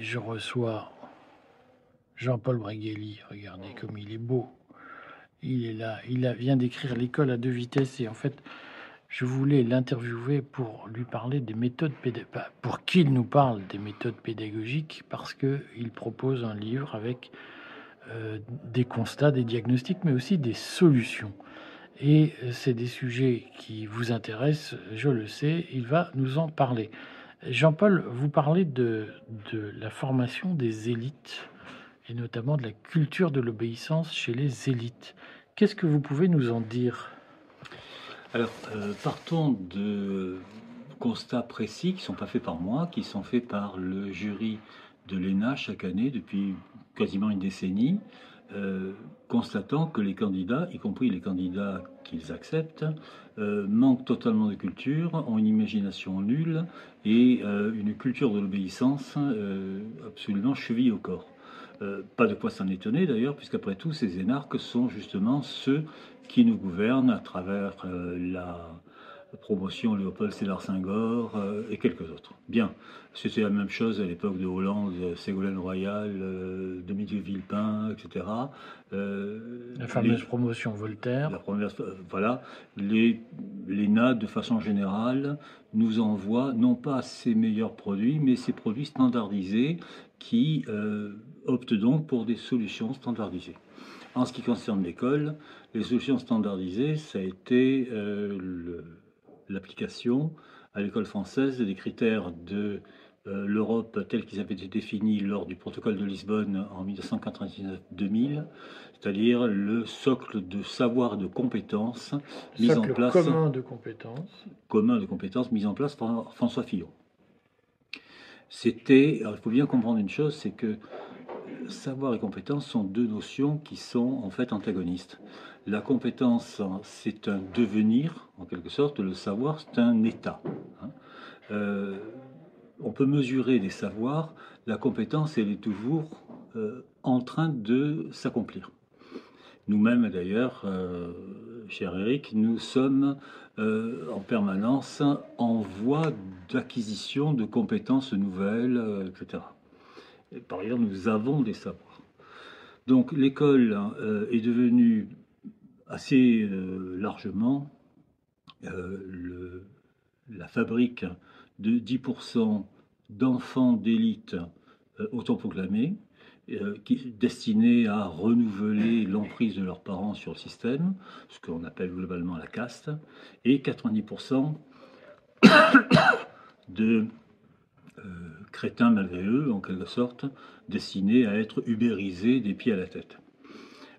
je reçois Jean-Paul Bregueli. Regardez comme il est beau. Il est là. Il a, vient d'écrire L'école à deux vitesses. Et en fait, je voulais l'interviewer pour lui parler des méthodes pédagogiques, pour qu'il nous parle des méthodes pédagogiques, parce qu'il propose un livre avec euh, des constats, des diagnostics, mais aussi des solutions. Et euh, c'est des sujets qui vous intéressent, je le sais, il va nous en parler. Jean-Paul, vous parlez de, la formation des élites et notamment de la culture de l'obéissance chez les élites. Qu'est-ce que vous pouvez nous en dire? Alors, euh, partons de constats précis qui ne sont pas faits par moi, qui sont faits par le jury de l'ENA chaque année depuis quasiment une décennie, euh, constatant que les candidats, y compris les candidats qu'ils acceptent, euh, manquent totalement de culture, ont une imagination nulle et une culture de l'obéissance absolument cheville au corps. Euh, pas de quoi s'en étonner d'ailleurs, puisqu'après tout, ces énarques sont justement ceux qui nous gouvernent à travers euh, la promotion Léopold Sédar Senghor euh, et quelques autres. Bien, c'était la même chose à l'époque de Hollande, Ségolène Royal, Dominique Villepin, etc. la fameuse promotion Voltaire. La première, voilà, les, l'ENA, de façon générale, nous envoie non pas ses meilleurs produits, mais ses produits standardisés qui opte donc pour des solutions standardisées. En ce qui concerne l'école, les solutions standardisées, ça a été euh, l'application à l'école française des critères de euh, l'Europe tels qu'ils avaient été définis lors du protocole de Lisbonne en 1999-2000, c'est-à-dire le socle de savoir de compétences mis en place. Commun de compétences. Commun de compétences mis en place par François Fillon. C'était, il faut bien comprendre une chose, c'est que savoir et compétence sont deux notions qui sont en fait antagonistes. La compétence, c'est un devenir, en quelque sorte, le savoir, c'est un état. Hein. Euh, on peut mesurer des savoirs, la compétence, elle est toujours euh, en train de s'accomplir. Nous-mêmes, d'ailleurs, euh, cher Eric, nous sommes en permanence en voie d'acquisition de compétences nouvelles, etc par ailleurs, nous avons des savoirs. Donc l'école euh, est devenue assez euh, largement euh, la fabrique de 10% d'enfants d'élite autoproclamés, destinés à renouveler l'emprise de leurs parents sur le système, ce qu'on appelle globalement la caste, et 90% de crétins malgré eux, en quelque sorte, destinés à être ubérisés des pieds à la tête.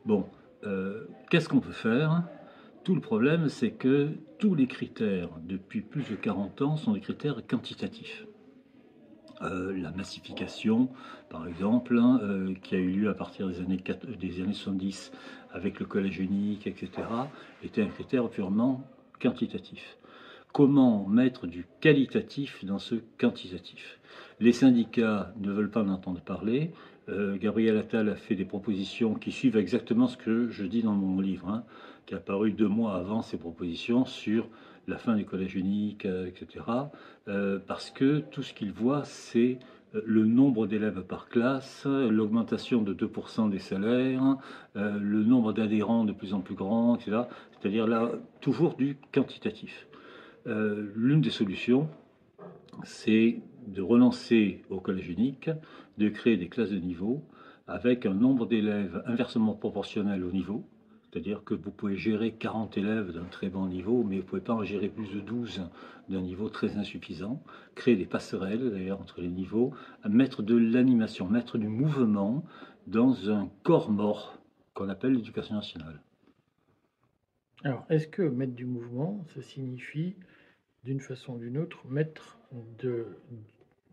Bon, euh, qu'est-ce qu'on peut faire? Tout le problème, c'est que tous les critères, depuis plus de 40 ans, sont des critères quantitatifs. Euh, la massification, par exemple, hein, euh, qui a eu lieu à partir des années, des années 70 avec le collège unique, etc., était un critère purement quantitatif. Comment mettre du qualitatif dans ce quantitatif les syndicats ne veulent pas en entendre parler. Euh, Gabriel Attal a fait des propositions qui suivent exactement ce que je dis dans mon livre, hein, qui a paru deux mois avant ces propositions sur la fin du collège unique, euh, etc. Euh, parce que tout ce qu'il voit, c'est le nombre d'élèves par classe, l'augmentation de 2% des salaires, le nombre d'adhérents de plus en plus grand, etc. C'est-à-dire là, toujours du quantitatif. L'une des solutions, c'est de relancer au collège unique, de créer des classes de niveau avec un nombre d'élèves inversement proportionnel au niveau. C'est-à-dire que vous pouvez gérer 40 élèves d'un très bon niveau, mais vous ne pouvez pas en gérer plus de 12 d'un niveau très insuffisant. Créer des passerelles, d'ailleurs, entre les niveaux. Mettre de l'animation, mettre du mouvement dans un corps mort qu'on appelle l'éducation nationale. Alors, est-ce que mettre du mouvement, ça signifie, d'une façon ou d'une autre, mettre de,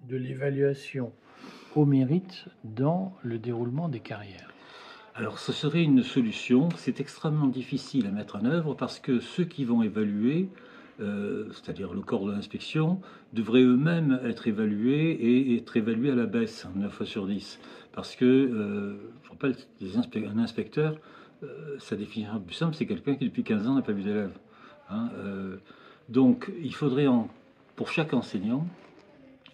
l'évaluation au mérite dans le déroulement des carrières alors ce serait une solution, c'est extrêmement difficile à mettre en œuvre parce que ceux qui vont évaluer, euh, c'est-à-dire le corps de l'inspection, devraient eux-mêmes être évalués et être évalués à la baisse, 9 fois sur 10. Parce que, euh, je rappelle, un inspecteur, euh, sa définition plus simple, c'est quelqu'un qui depuis 15 ans n'a pas vu d'élève. Hein, donc il faudrait en, pour chaque enseignant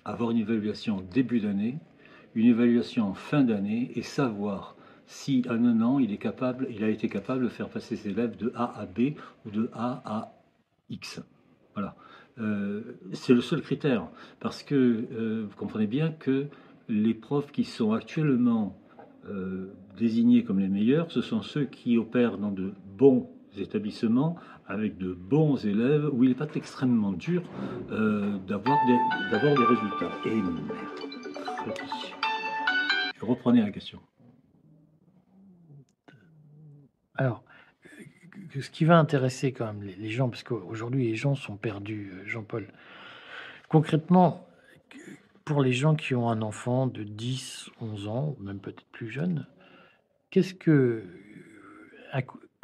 avoir une évaluation début d'année, une évaluation en fin d'année et savoir si à un an il, est capable, il a été capable de faire passer ses élèves de A à B ou de A à X. Voilà. Euh, c'est le seul critère parce que euh, vous comprenez bien que les profs qui sont actuellement euh, désignés comme les meilleurs, ce sont ceux qui opèrent dans de bons établissements avec de bons élèves où il n'est pas extrêmement dur d'avoir des, des, résultats. Et merde. Reprenez la question. Alors, ce qui va intéresser quand même les, gens, parce qu'aujourd'hui les gens sont perdus, euh, Jean-Paul. Concrètement, pour les gens qui ont un enfant de 10, 11 ans, même peut-être plus jeune, qu'est-ce que,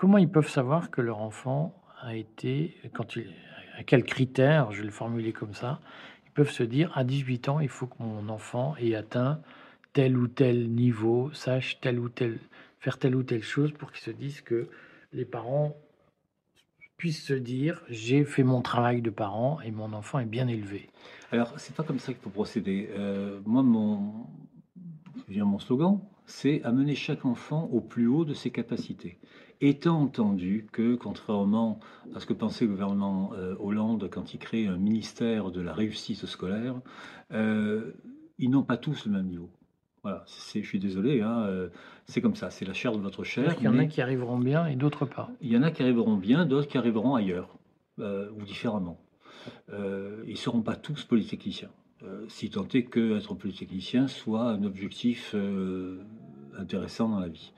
comment ils peuvent savoir que leur enfant a été, quand il, à quels critères, je vais le formuler comme ça, ils peuvent se dire à 18 ans, il faut que mon enfant ait atteint tel ou tel niveau, sache tel ou tel faire telle ou telle chose pour qu'ils se disent que les parents puissent se dire j'ai fait mon travail de parent et mon enfant est bien élevé. Alors c'est pas comme ça qu'il faut procéder. Euh, moi mon, mon slogan, c'est amener chaque enfant au plus haut de ses capacités. Étant entendu que, contrairement à ce que pensait le gouvernement euh, Hollande quand il crée un ministère de la réussite scolaire, euh, ils n'ont pas tous le même niveau. Voilà, je suis désolé, hein, euh, c'est comme ça, c'est la chair de votre chair. Il y en a qui arriveront bien et d'autres pas. Il y en a qui arriveront bien, d'autres qui arriveront ailleurs, ou différemment. Ils ne seront pas tous polytechniciens, si tant est qu'être polytechnicien soit un objectif intéressant dans la vie.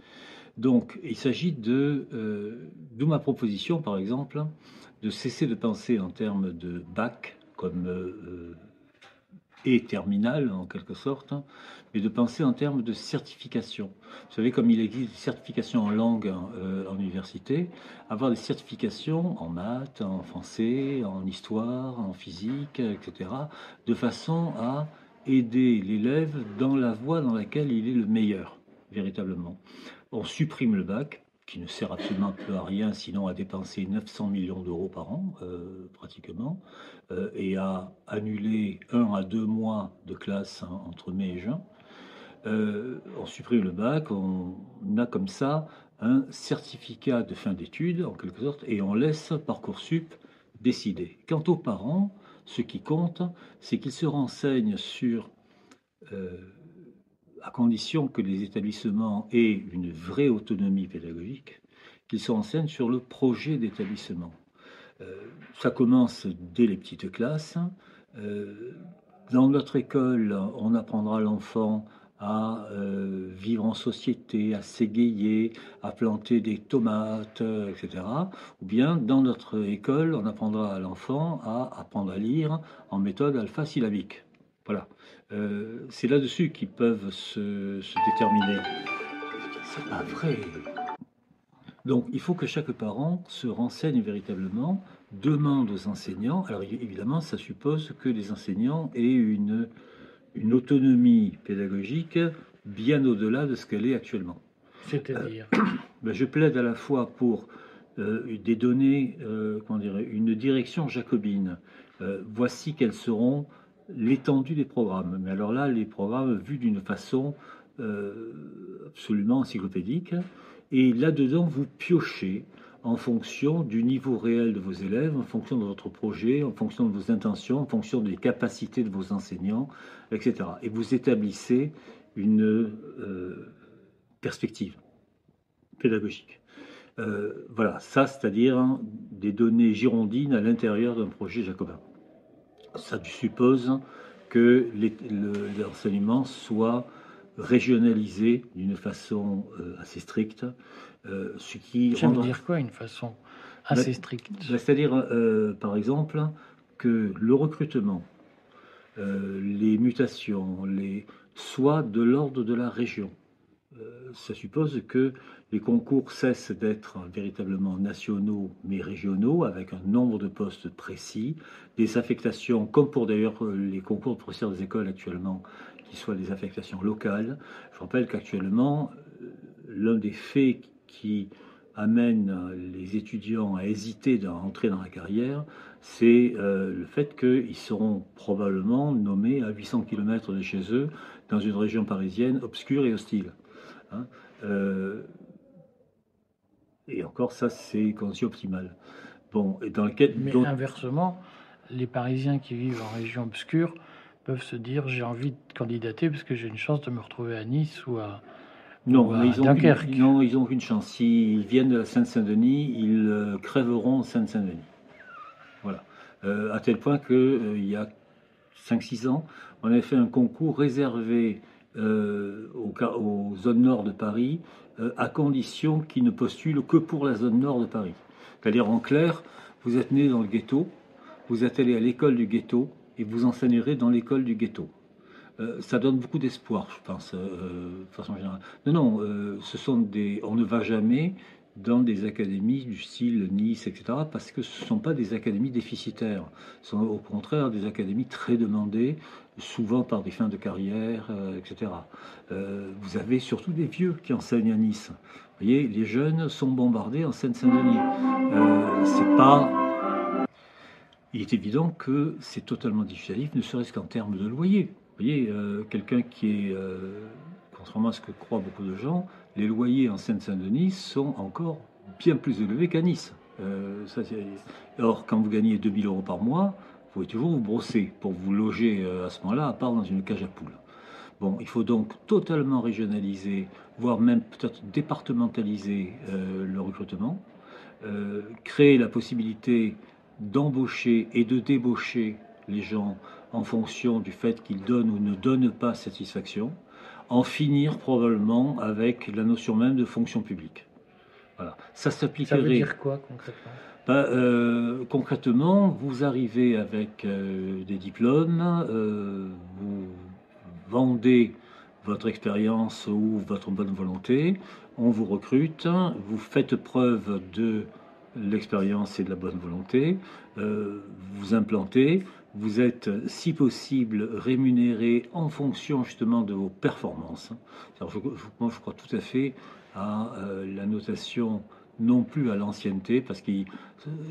Donc, il s'agit de, d'où ma proposition, par exemple, de cesser de penser en termes de bac comme et terminale en quelque sorte, mais de penser en termes de certification. Vous savez, comme il existe des certifications en langue euh, en université, avoir des certifications en maths, en français, en histoire, en physique, etc., de façon à aider l'élève dans la voie dans laquelle il est le meilleur, véritablement. On supprime le bac, qui ne sert absolument plus à rien, sinon à dépenser 900 millions d'euros par an, euh, pratiquement, euh, et à annuler un à deux mois de classe entre mai et juin. Euh, on supprime le bac, on a comme ça un certificat de fin d'études, en quelque sorte, et on laisse Parcoursup décider. Quant aux parents, ce qui compte, c'est qu'ils se renseignent sur à condition que les établissements aient une vraie autonomie pédagogique, qu'ils se renseignent sur le projet d'établissement. Euh, ça commence dès les petites classes. Euh, dans notre école, on apprendra l'enfant à euh, vivre en société, à s'égayer, à planter des tomates, etc. Ou bien dans notre école, on apprendra à l'enfant à apprendre à lire en méthode alpha-syllabique. Voilà. Euh, c'est là-dessus qu'ils peuvent se, déterminer. C'est pas vrai. Donc, il faut que chaque parent se renseigne véritablement, demande aux enseignants. Alors, évidemment, ça suppose que les enseignants aient une, une autonomie pédagogique bien au-delà de ce qu'elle est actuellement. C'est-à-dire euh, ben, Je plaide à la fois pour euh, des données, comment dirais, une direction jacobine. voici quelles seront l'étendue des programmes. Mais alors là, les programmes vus d'une façon euh, absolument encyclopédique. Et là-dedans, vous piochez en fonction du niveau réel de vos élèves, en fonction de votre projet, en fonction de vos intentions, en fonction des capacités de vos enseignants, etc. Et vous établissez une euh, perspective pédagogique. Euh, voilà, ça, c'est-à-dire des données girondines à l'intérieur d'un projet jacobin ça suppose que l'enseignement soit régionalisé d'une façon euh, assez stricte, euh, ce qui ça veut dire quoi une façon assez stricte? bah, C'est-à-dire, euh, par exemple, que le recrutement, les mutations, les soient de l'ordre de la région. Ça suppose que les concours cessent d'être véritablement nationaux mais régionaux, avec un nombre de postes précis, des affectations, comme pour d'ailleurs les concours de professeurs des écoles actuellement, qui soient des affectations locales. Je rappelle qu'actuellement, euh, l'un des faits qui amène les étudiants à hésiter d'entrer dans la carrière, c'est euh, le fait qu'ils seront probablement nommés à 800 km de chez eux, dans une région parisienne obscure et hostile. Hein. Euh, et encore, ça, c'est condition optimale. Bon, et dans lequel, Mais inversement, les Parisiens qui vivent en région obscure peuvent se dire j'ai envie de candidater parce que j'ai une chance de me retrouver à Nice ou à, non, mais ils ont Dunkerque. non, ils ont une chance. S'ils viennent de la Seine-Saint-Denis, ils euh, crèveront en Seine-Saint-Denis. Voilà. Euh, à tel point qu'il euh, il y a 5-6 ans, on avait fait un concours réservé aux, aux, zones nord de Paris, à condition qu'ils ne postulent que pour la zone nord de Paris. C'est-à-dire, en clair, vous êtes né dans le ghetto, vous êtes allé à l'école du ghetto, et vous enseignerez dans l'école du ghetto. Euh, ça donne beaucoup d'espoir, je pense, euh, de façon générale. Non, non, euh, ce sont des, on ne va jamais dans des académies du style Nice, etc., parce que ce ne sont pas des académies déficitaires. Ce sont au contraire des académies très demandées, souvent par des fins de carrière, etc. vous avez surtout des vieux qui enseignent à Nice. Vous voyez, les jeunes sont bombardés en Seine-Saint-Denis. c'est pas il est évident que c'est totalement dissuasif, ne serait-ce qu'en termes de loyer. Vous voyez, euh, quelqu'un qui est, euh, contrairement à ce que croient beaucoup de gens, les loyers en Seine-Saint-Denis sont encore bien plus élevés qu'à Nice. Euh, or, quand vous gagnez 2000 euros par mois, vous pouvez toujours vous brosser pour vous loger à ce moment-là, à part dans une cage à poules. Bon, il faut donc totalement régionaliser, voire même peut-être départementaliser le recrutement, créer la possibilité d'embaucher et de débaucher les gens en fonction du fait qu'ils donnent ou ne donnent pas satisfaction, en finir probablement avec la notion même de fonction publique. Voilà. Ça s'appliquerait. Ça veut dire quoi concrètement? Bah, euh, concrètement, vous arrivez avec euh, des diplômes, euh, vous vendez votre expérience ou votre bonne volonté, on vous recrute, vous faites preuve de l'expérience et de la bonne volonté, vous implantez, vous êtes, si possible, rémunéré en fonction justement de vos performances. Je, moi, je crois tout à fait à euh, la notation non plus à l'ancienneté, parce que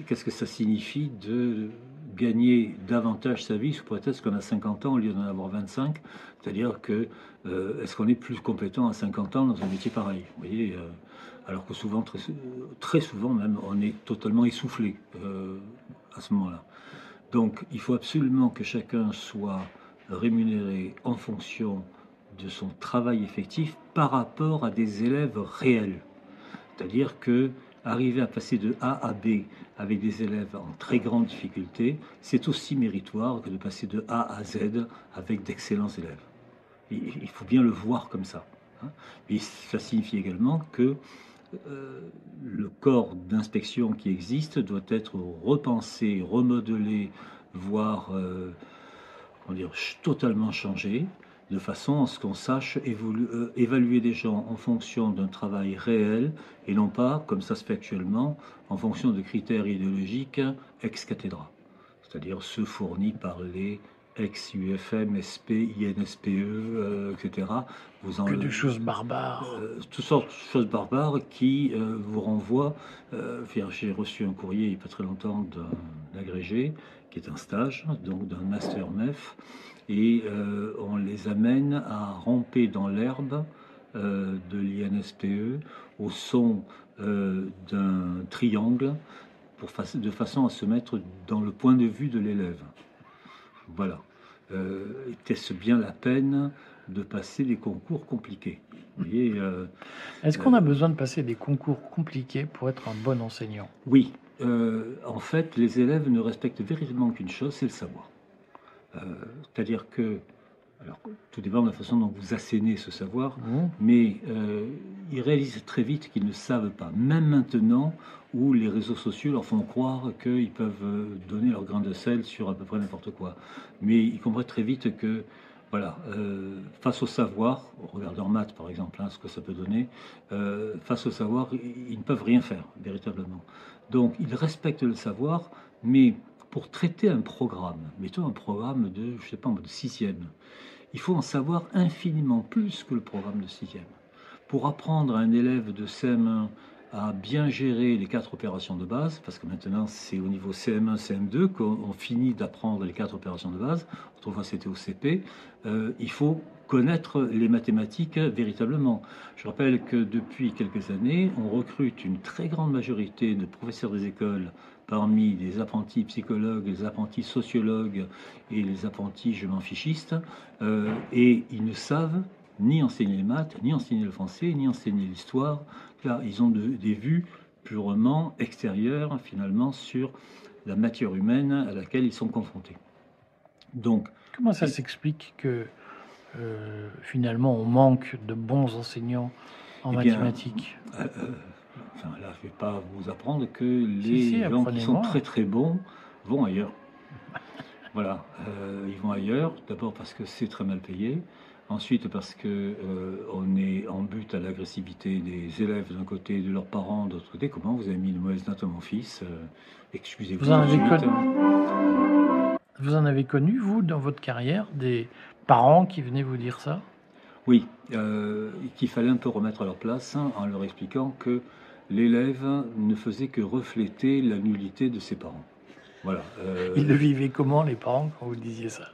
qu'est-ce que ça signifie de gagner davantage sa vie sous prétexte qu'on a 50 ans au lieu d'en avoir 25 C'est-à-dire que euh, est-ce qu'on est plus compétent à 50 ans dans un métier pareil? Vous voyez, euh, alors que souvent, très, souvent même, on est totalement essoufflé à ce moment-là. Donc il faut absolument que chacun soit rémunéré en fonction de son travail effectif par rapport à des élèves réels. C'est-à-dire que arriver à passer de A à B avec des élèves en très grande difficulté, c'est aussi méritoire que de passer de A à Z avec d'excellents élèves. Il faut bien le voir comme ça. Hein. Mais ça signifie également que le corps d'inspection qui existe doit être repensé, remodelé, voire euh, totalement changé, de façon à ce qu'on sache euh, évaluer des gens en fonction d'un travail réel et non pas, comme ça se fait actuellement, en fonction de critères idéologiques ex cathedra, c'est-à-dire ceux fournis par les ex-UFM, SP, INSPE, euh, etc. Vous en, que de choses barbares. Euh, toutes sortes de choses barbares qui euh, vous renvoient. J'ai reçu un courrier il n'y a pas très longtemps d'un agrégé qui est un stage, donc d'un master MEF, et on les amène à ramper dans l'herbe de l'INSPE au son d'un triangle pour de façon à se mettre dans le point de vue de l'élève. Voilà. Euh, était-ce bien la peine de passer des concours compliqués euh, Est-ce qu'on a euh, besoin de passer des concours compliqués pour être un bon enseignant Oui. en fait, les élèves ne respectent véritablement qu'une chose, c'est le savoir. C'est-à-dire que alors, tout dépend de la façon dont vous assénez ce savoir, mmh. mais euh, ils réalisent très vite qu'ils ne savent pas. Même maintenant, où les réseaux sociaux leur font croire qu'ils peuvent euh, donner leur grain de sel sur à peu près n'importe quoi. Mais ils comprennent très vite que, voilà, euh, face au savoir, regarde en maths par exemple, hein, ce que ça peut donner, face au savoir, ils ne peuvent rien faire, véritablement. Donc, ils respectent le savoir, mais pour traiter un programme, mettons un programme de, je sais pas, de sixième, il faut en savoir infiniment plus que le programme de sixième. Pour apprendre à un élève de CM1 à bien gérer les quatre opérations de base, parce que maintenant c'est au niveau CM1, CM2 qu'on finit d'apprendre les quatre opérations de base, autrefois c'était au CP, euh, il faut connaître les mathématiques véritablement. Je rappelle que depuis quelques années, on recrute une très grande majorité de professeurs des écoles parmi les apprentis psychologues, les apprentis sociologues et les apprentis je m'en fichistes, euh, et ils ne savent ni enseigner les maths, ni enseigner le français, ni enseigner l'histoire. Là, ils ont des vues purement extérieures, finalement, sur la matière humaine à laquelle ils sont confrontés. Donc, comment ça s'explique que euh, finalement on manque de bons enseignants en eh mathématiques? euh, euh, enfin, Là, je ne vais pas vous apprendre que les gens qui sont très très bons vont ailleurs. voilà, ils vont ailleurs. D'abord parce que c'est très mal payé. Ensuite, parce que euh, on est en but à l'agressivité des élèves d'un côté et de leurs parents de l'autre côté. Comment vous avez mis une mauvaise note à mon fils euh, Excusez-vous. Vous, en avez connu, vous en avez connu, vous, dans votre carrière, des parents qui venaient vous dire ça? Oui, euh, qu'il fallait un peu remettre à leur place hein, en leur expliquant que l'élève ne faisait que refléter la nullité de ses parents. Voilà. Ils le vivaient comment, les parents, quand vous disiez ça?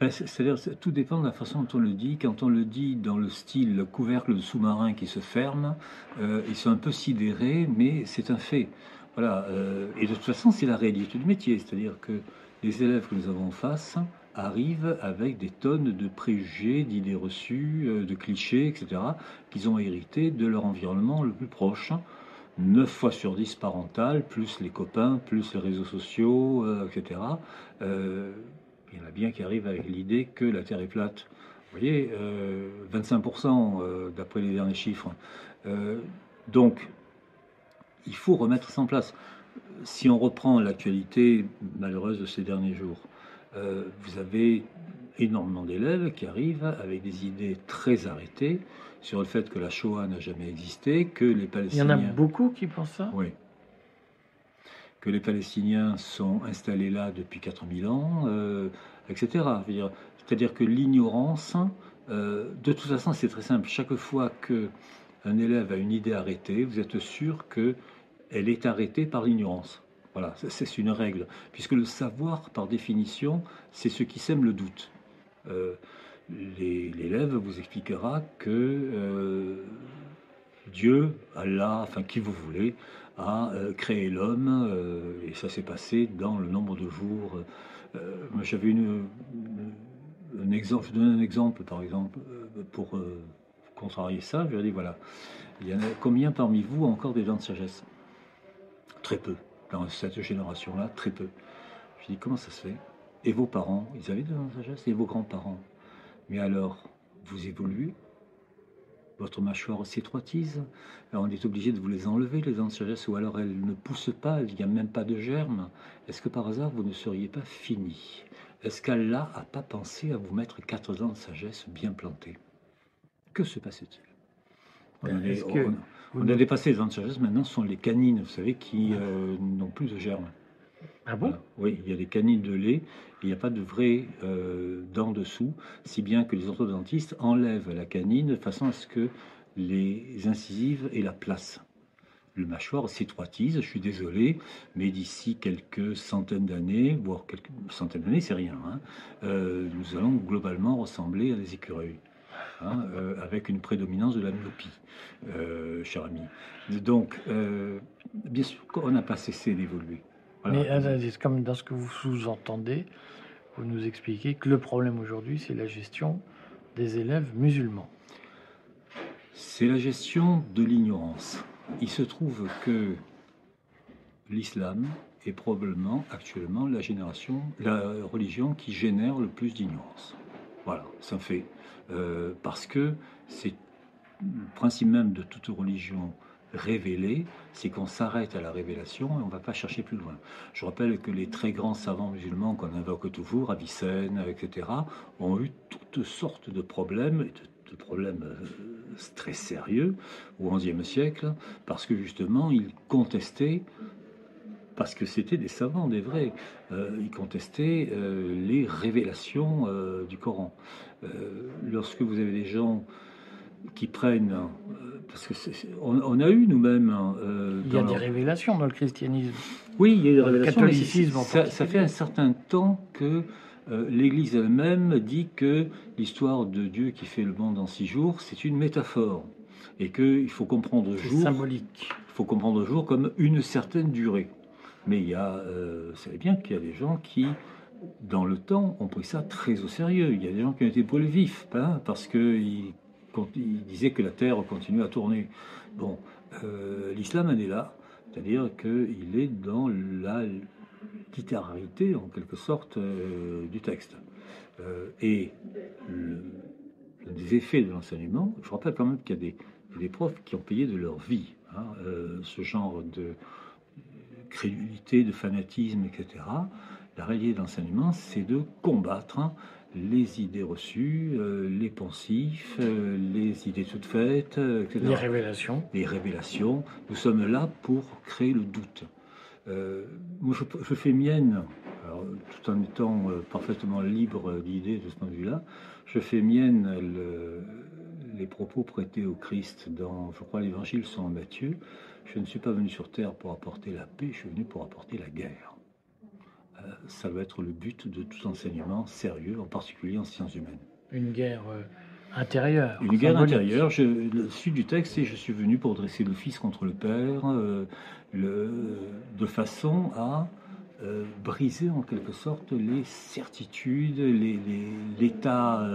Ben, c'est-à-dire, tout dépend de la façon dont on le dit. Quand on le dit dans le style couvercle de sous-marin qui se ferme, euh, ils sont un peu sidérés, mais c'est un fait. Voilà. Euh, et de toute façon, c'est la réalité du métier. C'est-à-dire que les élèves que nous avons en face arrivent avec des tonnes de préjugés, d'idées reçues, euh, de clichés, etc., qu'ils ont hérités de leur environnement le plus proche. 9 fois sur 10 parental, plus les copains, plus les réseaux sociaux, etc. Il y en a bien qui arrivent avec l'idée que la Terre est plate. Vous voyez, 25% euh, euh, d'après les derniers chiffres. Euh, donc, il faut remettre ça en place. Si on reprend l'actualité malheureuse de ces derniers jours, vous avez énormément d'élèves qui arrivent avec des idées très arrêtées sur le fait que la Shoah n'a jamais existé, que les Palestiniens... Il y en a beaucoup qui pensent ça? Oui, que les Palestiniens sont installés là depuis 4000 ans, euh, etc. C'est-à-dire que l'ignorance, euh, de toute façon, c'est très simple. Chaque fois que un élève a une idée arrêtée, vous êtes sûr qu'elle est arrêtée par l'ignorance. Voilà, c'est une règle. Puisque le savoir, par définition, c'est ce qui sème le doute. Euh, l'élève vous expliquera que Dieu, Allah, enfin qui vous voulez, a euh, créé l'homme, euh, et ça s'est passé dans le nombre de jours. Euh, j'avais une, un exemple, je donne un exemple, par exemple, pour contrarier ça. Je lui ai dit voilà, il y a combien parmi vous ont encore des dents de sagesse? Très peu. Dans cette génération-là, très peu. Je lui dit comment ça se fait? Et vos parents, ils avaient de sagesse? Et vos grands-parents? Mais alors, vous évoluez? Votre mâchoire s'étroitise, on est obligé de vous les enlever, les dents de sagesse, ou alors elles ne poussent pas, il n'y a même pas de germes. Est-ce que par hasard vous ne seriez pas fini? Est-ce qu'Allah n'a pas pensé à vous mettre quatre dents de sagesse bien plantées Que se passe-t-il? On, a dépassé les dents de sagesse, maintenant ce sont les canines, vous savez, qui euh, n'ont plus de germes. Ah bon? Oui, il y a des canines de lait, il n'y a pas de vraies euh, dents dessous, si bien que les orthodontistes enlèvent la canine de façon à ce que les incisives aient la place. Le mâchoire s'étroitise, je suis désolé, mais d'ici quelques centaines d'années, voire quelques centaines d'années, c'est rien, hein, euh, nous allons globalement ressembler à des écureuils. Hein, euh, avec une prédominance de la myopie, cher ami. Donc, bien sûr qu'on n'a pas cessé d'évoluer. Mais euh, comme dans ce que vous sous-entendez, vous nous expliquez que le problème aujourd'hui, c'est la gestion des élèves musulmans. C'est la gestion de l'ignorance. Il se trouve que l'islam est probablement actuellement la génération, la religion qui génère le plus d'ignorance. Voilà, ça fait. Euh, parce que c'est le principe même de toute religion révéler, c'est qu'on s'arrête à la révélation et on ne va pas chercher plus loin. Je rappelle que les très grands savants musulmans qu'on invoque toujours, Avicenne, etc., ont eu toutes sortes de problèmes, de, problèmes euh, très sérieux au XIe siècle, parce que justement, ils contestaient parce que c'était des savants, des vrais. Euh, ils contestaient euh, les révélations du Coran. lorsque vous avez des gens qui prennent parce que on, a eu nous-mêmes. Hein, il y a des révélations dans le christianisme. Oui, il y a des révélations. Ça, ça, fait un certain temps que l'Église elle-même dit que l'histoire de Dieu qui fait le monde en six jours, c'est une métaphore et qu'il faut comprendre jour. symbolique. Il faut comprendre jour comme une certaine durée. Mais il y a, euh, vous savez bien qu'il y a des gens qui, dans le temps, ont pris ça très au sérieux. Il y a des gens qui ont été brûlés vifs, hein, parce qu'ils ils disaient que la Terre continuait à tourner. Bon, euh, l'islam en est là, c'est-à-dire qu'il est dans la littérarité, en quelque sorte, euh, du texte. et le, des effets de l'enseignement, je rappelle quand même qu'il y a des profs qui ont payé de leur vie hein, ce genre de crédulité, de fanatisme, etc. La réalité de l'enseignement, c'est de combattre hein, les idées reçues, euh, les pensifs, euh, les idées toutes faites, etc. Les révélations. Les révélations. Nous sommes là pour créer le doute. moi, je, fais mienne, tout en étant parfaitement libre d'idées de ce point de vue-là, je fais mienne le, les propos prêtés au Christ dans, je crois, l'évangile sont Matthieu. Je ne suis pas venu sur terre pour apporter la paix, je suis venu pour apporter la guerre. Euh, ça va être le but de tout enseignement sérieux, en particulier en sciences humaines. Une guerre euh, intérieure. Une guerre intérieure. Je, le suite du texte, c'est je suis venu pour dresser le Fils contre le Père, euh, le, de façon à briser en quelque sorte les certitudes, l'état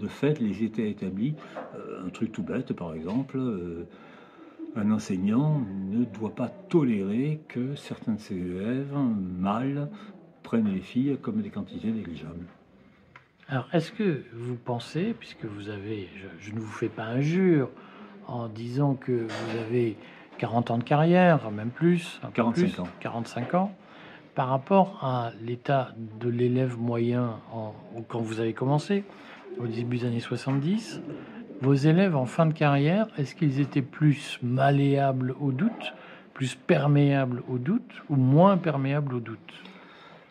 de fait les étaient établis. Euh, un truc tout bête, par exemple, un enseignant ne doit pas tolérer que certains de ses élèves, mâles, prennent les filles comme des quantités négligeables. Alors, est-ce que vous pensez, puisque vous avez, je, ne vous fais pas injure en disant que vous avez 40 ans de carrière, même plus, 45 ans, 45 ans, par rapport à l'état de l'élève moyen quand vous avez commencé, au début des années 70, vos élèves en fin de carrière, est-ce qu'ils étaient plus malléables au doute, plus perméables au doute ou moins perméables au doute?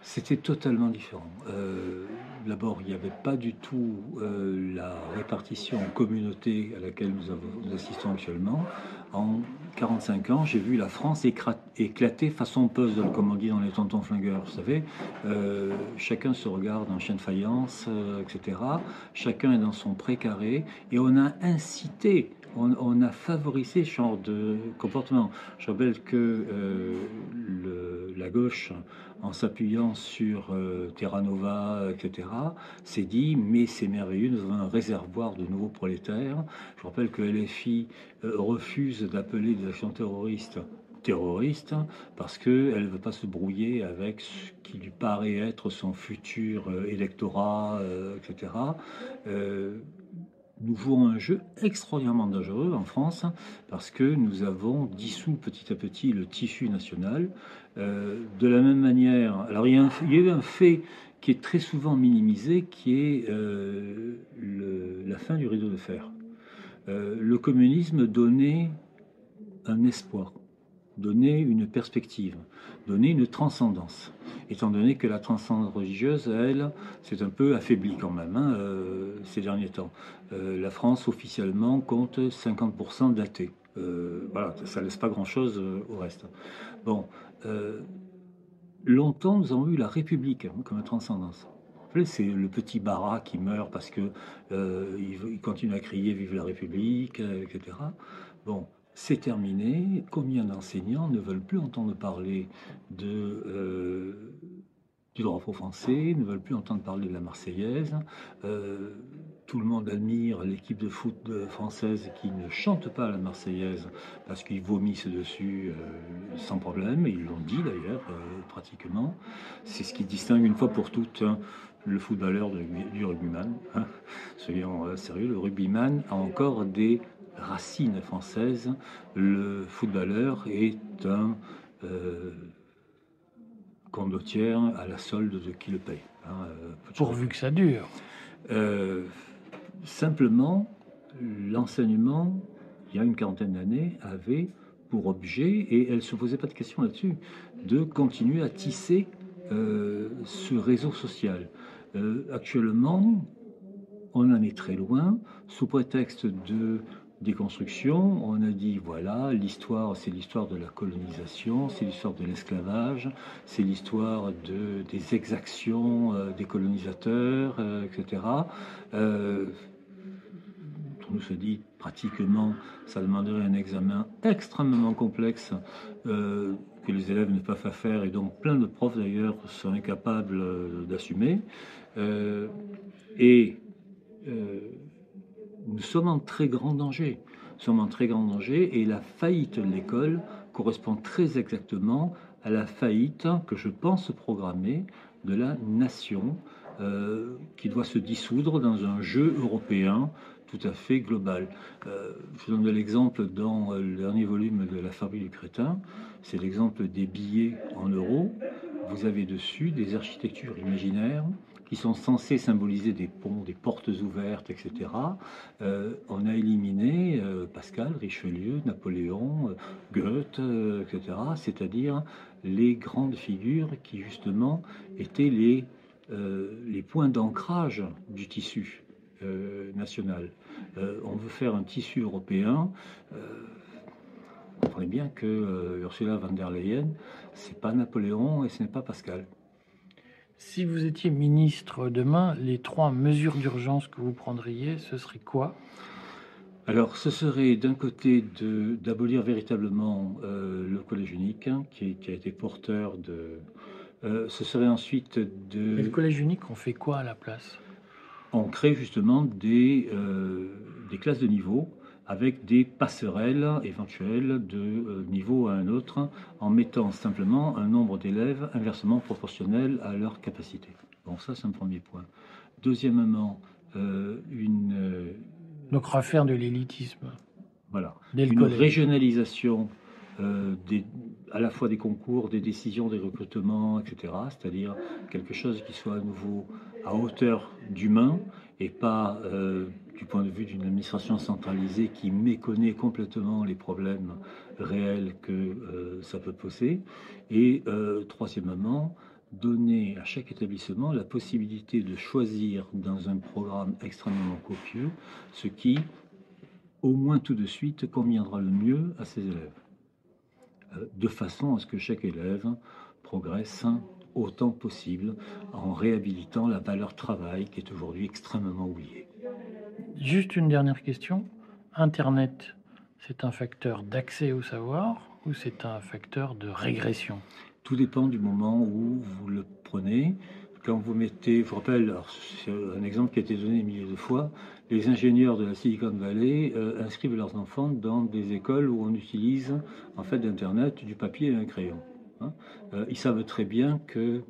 C'était totalement différent. Euh, D'abord, il n'y avait pas du tout euh, la répartition en communauté à laquelle nous, assistons actuellement. En 45 ans, j'ai vu la France éclater façon puzzle, comme on dit dans les tontons flingueurs. Vous savez, euh, chacun se regarde en chien de faïence, etc. Chacun est dans son précaré et on a incité on, a favorisé ce genre de comportement. Je rappelle que la gauche en s'appuyant sur euh, Terra Nova, etc., s'est dit mais c'est merveilleux, nous avons un réservoir de nouveaux prolétaires. Je rappelle que LFI euh, refuse d'appeler des actions terroristes terroristes parce qu'elle ne veut pas se brouiller avec ce qui lui paraît être son futur euh, électorat, etc nous jouons un jeu extraordinairement dangereux en France parce que nous avons dissous petit à petit le tissu national. Euh, de la même manière, alors il y, a eu un fait qui est très souvent minimisé, qui est euh, la fin du rideau de fer. Euh, le communisme donnait un espoir, donnait une perspective, donnait une transcendance étant donné que la transcendance religieuse, elle, c'est un peu affaibli quand même hein, ces derniers temps. Euh, la France officiellement compte 50% d'athées. Euh, voilà, ça laisse pas grand-chose euh, au reste. Bon, longtemps nous avons eu la République hein, comme transcendance. C'est le petit Barat qui meurt parce que il, continue à crier Vive la République, etc. Bon, c'est terminé. Combien d'enseignants ne veulent plus entendre parler de du drapeau français, ne veulent plus entendre parler de la Marseillaise. Euh, tout le monde admire l'équipe de foot française qui ne chante pas la Marseillaise parce qu'ils vomissent dessus euh, sans problème, ils l'ont dit d'ailleurs euh, pratiquement. C'est ce qui distingue une fois pour toutes hein, le footballeur du rugbyman. Hein. Soyons sérieux, le rugbyman a encore des racines françaises. Le footballeur est un condottière à la solde de qui le paye. Hein, euh, Pourvu que ça dure. Euh, simplement, l'enseignement, il y a une quarantaine d'années, avait pour objet, et elle ne se posait pas de questions là-dessus, de continuer à tisser euh, ce réseau social. actuellement, on en est très loin, sous prétexte de déconstruction. On a dit voilà, l'histoire, c'est l'histoire de la colonisation, c'est l'histoire de l'esclavage, c'est l'histoire de, des exactions euh, des colonisateurs, euh, etc. Euh, on nous dit pratiquement, ça demanderait un examen extrêmement complexe que les élèves ne peuvent pas faire et donc plein de profs d'ailleurs sont incapables d'assumer. et nous sommes en très grand danger. Nous sommes en très grand danger et la faillite de l'école correspond très exactement à la faillite que je pense programmer de la nation euh, qui doit se dissoudre dans un jeu européen tout à fait global. Euh, je donne l'exemple dans le dernier volume de La Fabrique du Crétin, c'est l'exemple des billets en euros. Vous avez dessus des architectures imaginaires sont censés symboliser des ponts, des portes ouvertes, etc. Euh, on a éliminé euh, Pascal, Richelieu, Napoléon, euh, Goethe, etc. C'est-à-dire les grandes figures qui justement étaient les, les points d'ancrage du tissu national. on veut faire un tissu européen. comprenez bien que Ursula von der Leyen, c'est pas Napoléon et ce n'est pas Pascal. Si vous étiez ministre demain, les trois mesures d'urgence que vous prendriez, ce serait quoi? Alors, ce serait d'un côté d'abolir véritablement euh, le collège unique, hein, qui, a été porteur de. Euh, ce serait ensuite de. le collège unique, on fait quoi à la place? On crée justement des, euh, des classes de niveau avec des passerelles éventuelles de euh, niveau à un autre, en mettant simplement un nombre d'élèves inversement proportionnel à leur capacité. Bon, ça c'est un premier point. Deuxièmement, euh, une... Euh, Donc refaire de l'élitisme. Voilà. Une régionalisation des, à la fois des concours, des décisions, des recrutements, etc. C'est-à-dire quelque chose qui soit à nouveau à hauteur d'humain et pas du point de vue d'une administration centralisée qui méconnaît complètement les problèmes réels que euh, ça peut poser. Et euh, troisièmement, donner à chaque établissement la possibilité de choisir dans un programme extrêmement copieux ce qui, au moins tout de suite, conviendra le mieux à ses élèves, euh, de façon à ce que chaque élève progresse autant possible en réhabilitant la valeur travail qui est aujourd'hui extrêmement oubliée. Juste une dernière question. Internet, c'est un facteur d'accès au savoir ou c'est un facteur de régression? Tout dépend du moment où vous le prenez. Quand vous mettez, je vous rappelle, c'est un exemple qui a été donné milliers de fois, les ingénieurs de la Silicon Valley euh, inscrivent leurs enfants dans des écoles où on utilise en fait d'Internet du papier et un crayon. Hein. Euh, ils savent très bien que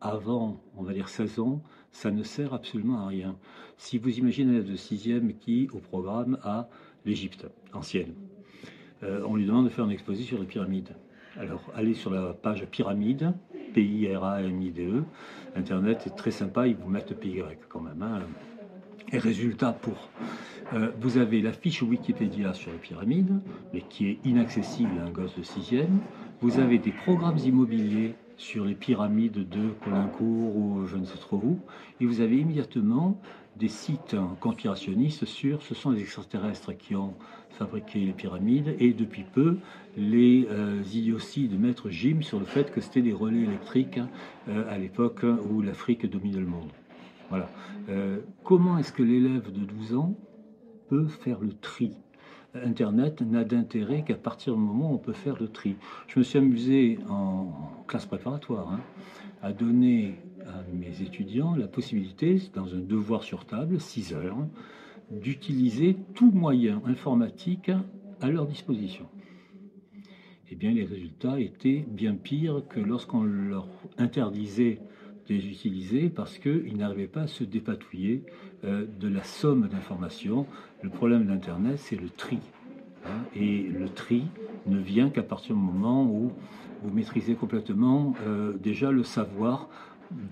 avant, on va dire 16 ans, ça ne sert absolument à rien. Si vous imaginez un de sixième qui, au programme, a l'Égypte ancienne, euh, on lui demande de faire une exposition sur les pyramides. Alors, allez sur la page pyramide, P-I-R-A-M-I-D-E. Internet est très sympa, ils vous mettent PY quand même. Hein. Et résultat pour. Euh, vous avez la fiche Wikipédia sur les pyramides, mais qui est inaccessible à un gosse de sixième. Vous avez des programmes immobiliers sur les pyramides de Colincourt ou je ne sais trop où, et vous avez immédiatement des sites conspirationnistes sur ce sont les extraterrestres qui ont fabriqué les pyramides et depuis peu les euh, idioties de maître Jim sur le fait que c'était des relais électriques euh, à l'époque où l'Afrique dominait le monde. Voilà. Euh, comment est-ce que l'élève de 12 ans peut faire le tri? Internet n'a d'intérêt qu'à partir du moment où on peut faire le tri. Je me suis amusé en classe préparatoire hein, à donner mes étudiants la possibilité, dans un devoir sur table, 6 heures, d'utiliser tout moyen informatique à leur disposition. Eh bien, les résultats étaient bien pires que lorsqu'on leur interdisait de les utiliser parce qu'ils n'arrivaient pas à se dépatouiller euh, de la somme d'informations. Le problème d'Internet, c'est le tri. Hein, et le tri ne vient qu'à partir du moment où vous maîtrisez complètement euh, déjà le savoir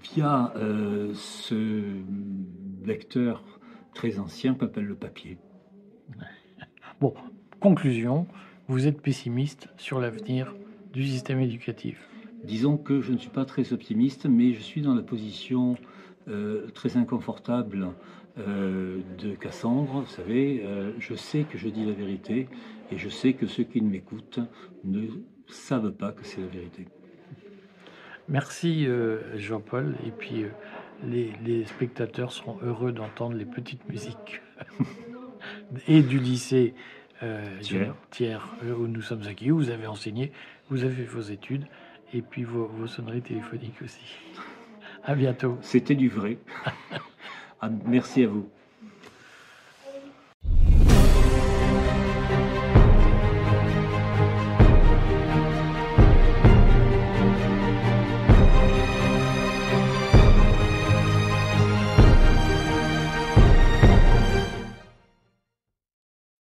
via euh, ce vecteur très ancien qu'appelle le papier. Bon, conclusion, vous êtes pessimiste sur l'avenir du système éducatif. Disons que je ne suis pas très optimiste, mais je suis dans la position euh, très inconfortable euh, de Cassandre, vous savez, euh, je sais que je dis la vérité et je sais que ceux qui m'écoutent ne savent pas que c'est la vérité. Merci euh, Jean-Paul. Et puis les, les, spectateurs seront heureux d'entendre les petites musiques et du lycée Thiers, où nous sommes acquis, où vous avez enseigné, vous avez fait vos études et puis vos, vos sonneries téléphoniques aussi. À bientôt. C'était du vrai. Ah, merci à vous.